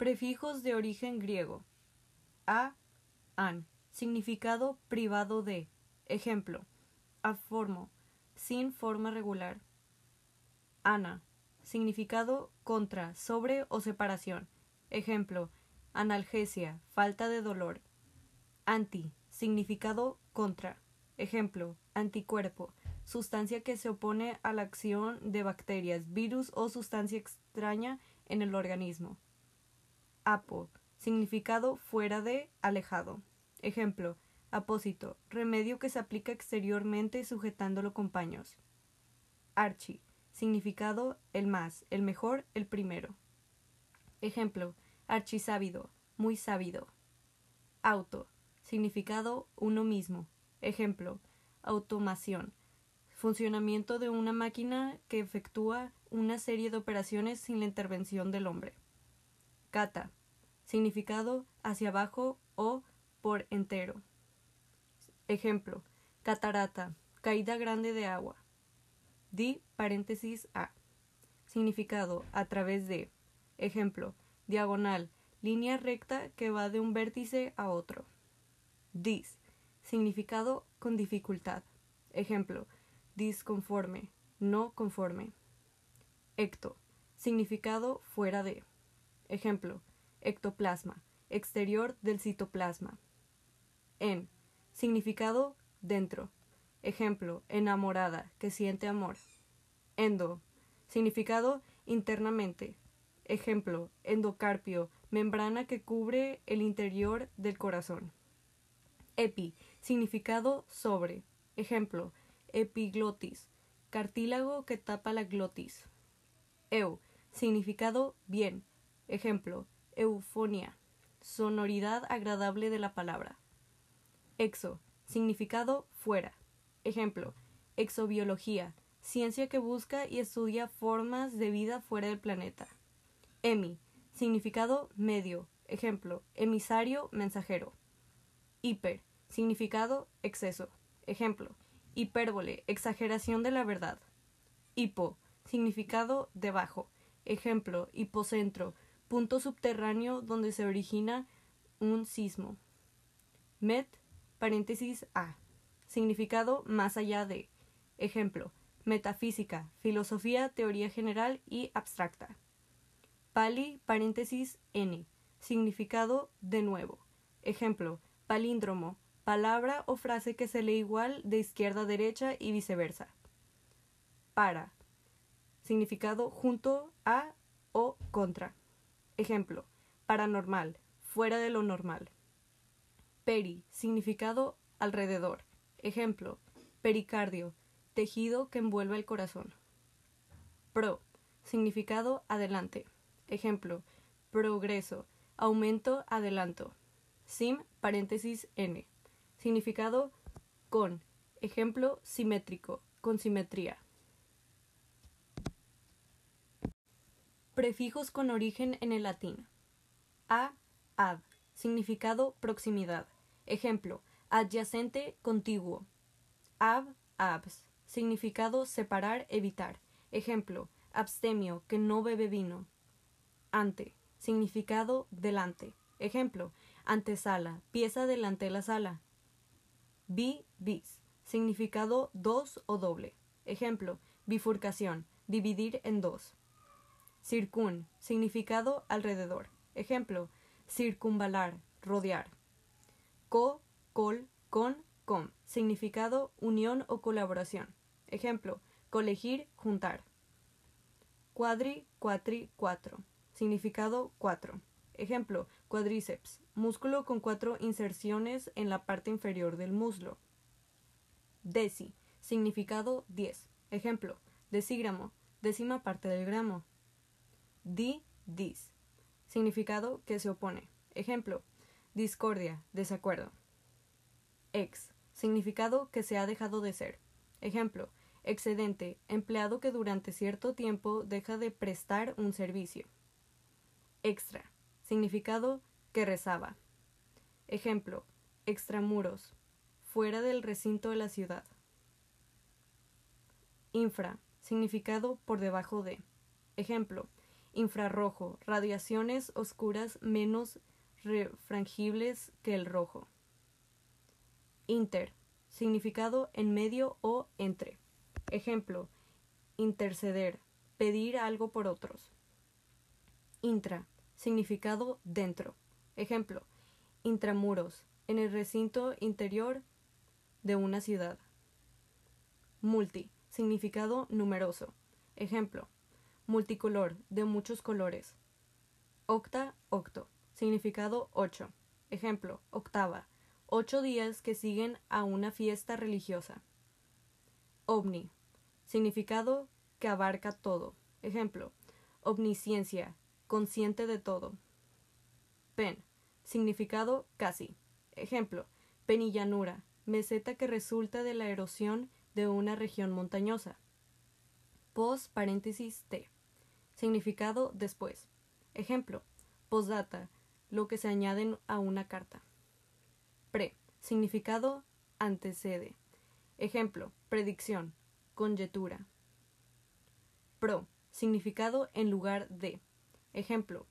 Prefijos de origen griego. A, an, significado privado de. Ejemplo, aformo, sin forma regular. Ana, significado contra, sobre o separación. Ejemplo, analgesia, falta de dolor. Anti, significado contra. Ejemplo, anticuerpo, sustancia que se opone a la acción de bacterias, virus o sustancia extraña en el organismo. Apo, significado fuera de, alejado. Ejemplo, apósito, remedio que se aplica exteriormente sujetándolo con paños. Archi, significado el más, el mejor, el primero. Ejemplo, archisábido, muy sábido. Auto, significado uno mismo. Ejemplo, automación, funcionamiento de una máquina que efectúa una serie de operaciones sin la intervención del hombre. Cata, significado hacia abajo o por entero. Ejemplo, catarata, caída grande de agua. Di paréntesis a. Significado a través de. Ejemplo, diagonal, línea recta que va de un vértice a otro. Dis, significado con dificultad. Ejemplo, disconforme, no conforme. Ecto, significado fuera de. Ejemplo, ectoplasma, exterior del citoplasma. En, significado dentro. Ejemplo, enamorada, que siente amor. Endo, significado internamente. Ejemplo, endocarpio, membrana que cubre el interior del corazón. Epi, significado sobre. Ejemplo, epiglotis, cartílago que tapa la glotis. Eu, significado bien. Ejemplo, eufonia, sonoridad agradable de la palabra. Exo, significado fuera. Ejemplo, exobiología, ciencia que busca y estudia formas de vida fuera del planeta. Emi, significado medio. Ejemplo, emisario, mensajero. Hiper, significado exceso. Ejemplo, hipérbole, exageración de la verdad. Hipo, significado debajo. Ejemplo, hipocentro, punto subterráneo donde se origina un sismo. Met, paréntesis A, significado más allá de. Ejemplo, metafísica, filosofía, teoría general y abstracta. Pali, paréntesis N, significado de nuevo. Ejemplo, palíndromo, palabra o frase que se lee igual de izquierda a derecha y viceversa. Para, significado junto a o contra. Ejemplo, paranormal, fuera de lo normal. Peri, significado alrededor. Ejemplo, pericardio, tejido que envuelve el corazón. Pro, significado adelante. Ejemplo, progreso, aumento, adelanto. Sim, paréntesis N. Significado con. Ejemplo, simétrico, con simetría. Prefijos con origen en el latín. A, ad. Significado proximidad. Ejemplo, adyacente, contiguo. Ab, abs. Significado separar, evitar. Ejemplo, abstemio, que no bebe vino. Ante. Significado delante. Ejemplo, antesala, pieza delante de la sala. Bi, bis. Significado dos o doble. Ejemplo, bifurcación, dividir en dos. Circun, significado alrededor. Ejemplo, circunvalar, rodear. Co, col, con, com, significado unión o colaboración. Ejemplo, colegir, juntar. Cuadri, cuatri, cuatro, significado cuatro. Ejemplo, cuadríceps, músculo con cuatro inserciones en la parte inferior del muslo. Deci, significado diez. Ejemplo, decígramo, décima parte del gramo. Di, dis. Significado que se opone. Ejemplo, discordia, desacuerdo. Ex. Significado que se ha dejado de ser. Ejemplo, excedente, empleado que durante cierto tiempo deja de prestar un servicio. Extra. Significado que rezaba. Ejemplo, extramuros, fuera del recinto de la ciudad. Infra. Significado por debajo de. Ejemplo, infrarrojo, radiaciones oscuras menos refrangibles que el rojo. Inter, significado en medio o entre. Ejemplo, interceder, pedir algo por otros. Intra, significado dentro. Ejemplo, intramuros, en el recinto interior de una ciudad. Multi, significado numeroso. Ejemplo, multicolor, de muchos colores. Octa, octo, significado ocho. Ejemplo, octava, ocho días que siguen a una fiesta religiosa. Ovni, significado que abarca todo. Ejemplo, omnisciencia, consciente de todo. Pen, significado casi. Ejemplo, penillanura, meseta que resulta de la erosión de una región montañosa. Post paréntesis T. Significado después. Ejemplo, postdata, lo que se añade a una carta. Pre. Significado antecede. Ejemplo, predicción, conjetura. Pro. Significado en lugar de. Ejemplo,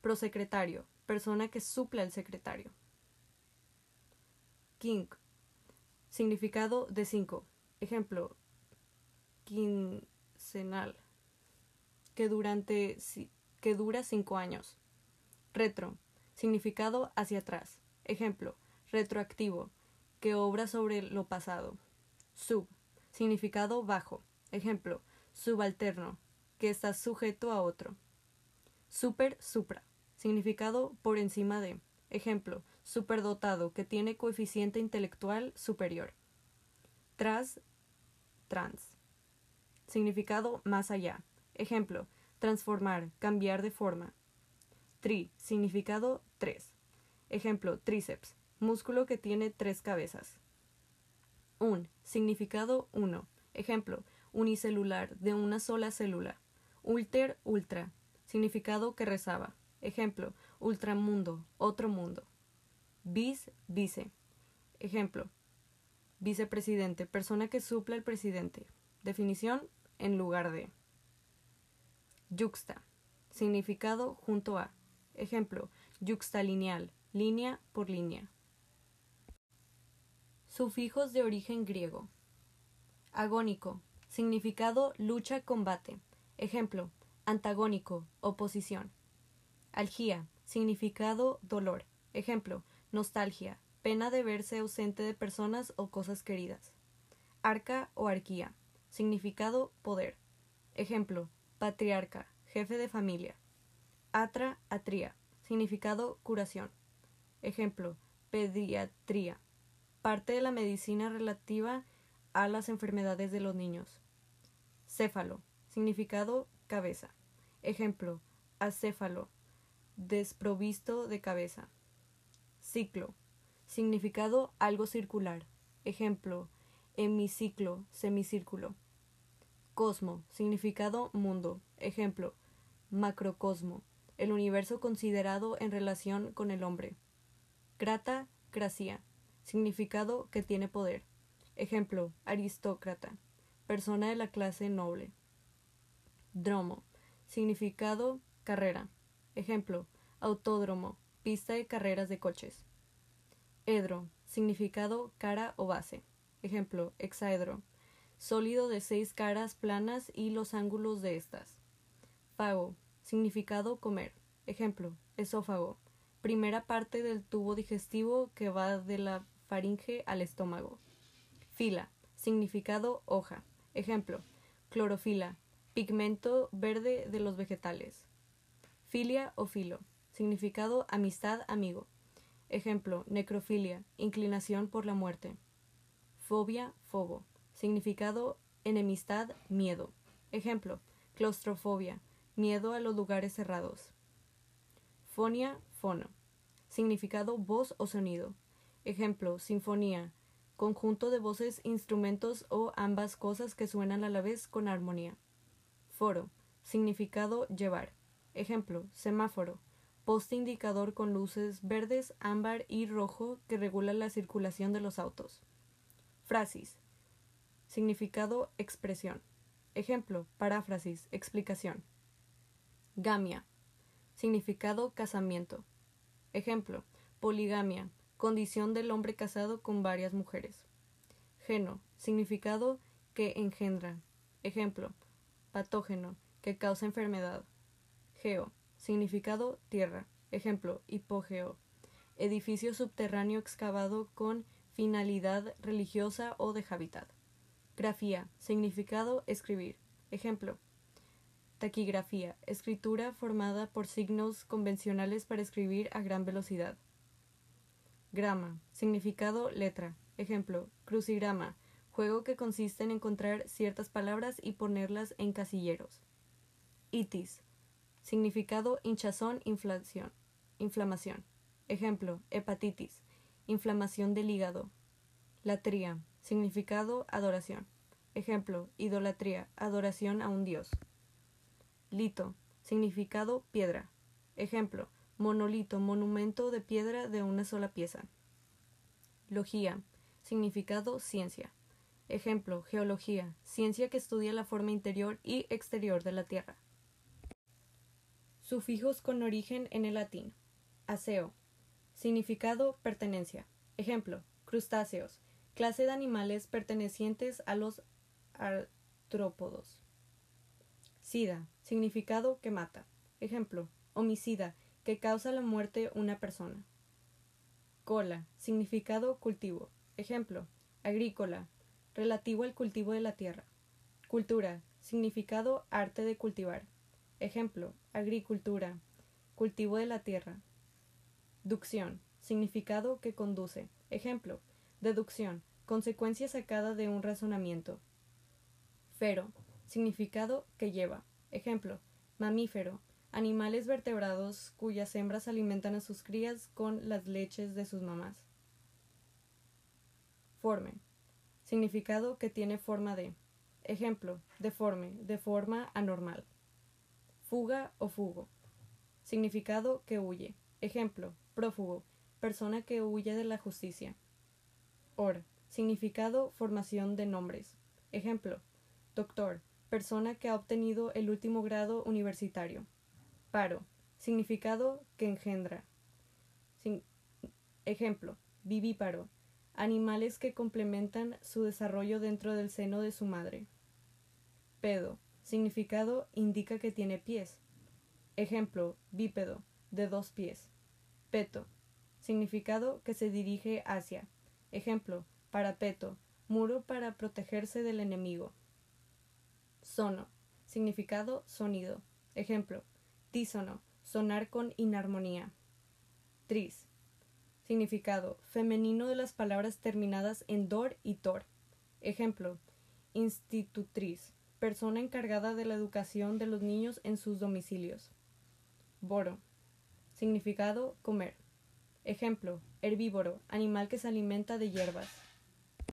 prosecretario, persona que suple al secretario. King. Significado de cinco. Ejemplo, quincenal, que, durante, que dura cinco años. Retro. Significado hacia atrás. Ejemplo, retroactivo, que obra sobre lo pasado. Sub. Significado bajo. Ejemplo, subalterno, que está sujeto a otro. Super, supra. Significado por encima de. Ejemplo, superdotado, que tiene coeficiente intelectual superior. Tras, trans. Significado más allá. Ejemplo, transformar, cambiar de forma. Tri, significado tres. Ejemplo, tríceps, músculo que tiene tres cabezas. Un, significado uno. Ejemplo, unicelular, de una sola célula. Ulter, ultra, significado que rezaba. Ejemplo, ultramundo, otro mundo. Bis, vice. Ejemplo, vicepresidente, persona que suple al presidente. Definición, en lugar de. Yuxta, significado junto a. Ejemplo, yuxtalineal, línea por línea. Sufijos de origen griego. Agónico, significado lucha, combate. Ejemplo, antagónico, oposición. Algía, significado dolor. Ejemplo, nostalgia, pena de verse ausente de personas o cosas queridas. Arca o arquía, significado poder. Ejemplo, patriarca, jefe de familia. Atra, atría, significado curación. Ejemplo, pediatría, parte de la medicina relativa a las enfermedades de los niños. Céfalo, significado cabeza. Ejemplo, acéfalo, desprovisto de cabeza. Ciclo, significado algo circular. Ejemplo, hemiciclo, semicírculo. Cosmo, significado mundo. Ejemplo, macrocosmo, el universo considerado en relación con el hombre. Crata, cracia, significado que tiene poder. Ejemplo, aristócrata, persona de la clase noble. Dromo, significado carrera. Ejemplo, autódromo, pista de carreras de coches. Edro, significado cara o base. Ejemplo, hexaedro, sólido de seis caras planas y los ángulos de estas. Fago, significado comer. Ejemplo, esófago, primera parte del tubo digestivo que va de la faringe al estómago. Fila, significado hoja. Ejemplo, clorofila, pigmento verde de los vegetales. Filia o filo, significado amistad, amigo. Ejemplo, necrofilia, inclinación por la muerte. Fobia, fobo, significado enemistad, miedo. Ejemplo, claustrofobia, miedo a los lugares cerrados. Fonia, fono, significado voz o sonido. Ejemplo, sinfonía, conjunto de voces, instrumentos o ambas cosas que suenan a la vez con armonía. Foro, significado llevar. Ejemplo, semáforo, poste indicador con luces verdes, ámbar y rojo que regula la circulación de los autos. Frasis, significado expresión. Ejemplo, paráfrasis, explicación. Gamia. Significado casamiento. Ejemplo. Poligamia. Condición del hombre casado con varias mujeres. Geno. Significado que engendra. Ejemplo. Patógeno. Que causa enfermedad. Geo. Significado tierra. Ejemplo. Hipogeo. Edificio subterráneo excavado con finalidad religiosa o de hábitat. Grafía, significado escribir. Ejemplo. Taquigrafía, escritura formada por signos convencionales para escribir a gran velocidad. Grama, significado letra. Ejemplo. Crucigrama, juego que consiste en encontrar ciertas palabras y ponerlas en casilleros. Itis, significado hinchazón, inflación, inflamación. Ejemplo. Hepatitis, inflamación del hígado. Latría, significado adoración. Ejemplo, idolatría, adoración a un dios. Lito, significado piedra. Ejemplo, monolito, monumento de piedra de una sola pieza. Logía, significado ciencia. Ejemplo, geología, ciencia que estudia la forma interior y exterior de la Tierra. Sufijos con origen en el latín. Aseo, Significado pertenencia. Ejemplo, crustáceos, clase de animales pertenecientes a los artrópodos. Sida, significado que mata. Ejemplo, homicida, que causa la muerte una persona. Cola, significado cultivo. Ejemplo, agrícola, relativo al cultivo de la tierra. Cultura, significado arte de cultivar. Ejemplo, agricultura, cultivo de la tierra. Ducción. Significado que conduce. Ejemplo. Deducción. Consecuencia sacada de un razonamiento. Fero. Significado que lleva. Ejemplo. Mamífero. Animales vertebrados cuyas hembras alimentan a sus crías con las leches de sus mamás. Forme. Significado que tiene forma de. Ejemplo. Deforme. De forma anormal. Fuga o fugo. Significado que huye. Ejemplo. Prófugo, persona que huye de la justicia. Or, significado, formación de nombres. Ejemplo, doctor, persona que ha obtenido el último grado universitario. Paro, significado que engendra. ejemplo, vivíparo, animales que complementan su desarrollo dentro del seno de su madre. Pedo, significado indica que tiene pies. Ejemplo, bípedo, de dos pies. Peto. Significado que se dirige hacia. Ejemplo, parapeto, muro para protegerse del enemigo. Sono. Significado sonido. Ejemplo, tísono, sonar con inarmonía. Tris. Significado femenino de las palabras terminadas en dor y tor. Ejemplo, institutriz, persona encargada de la educación de los niños en sus domicilios. Boro. Significado comer. Ejemplo, herbívoro, animal que se alimenta de hierbas.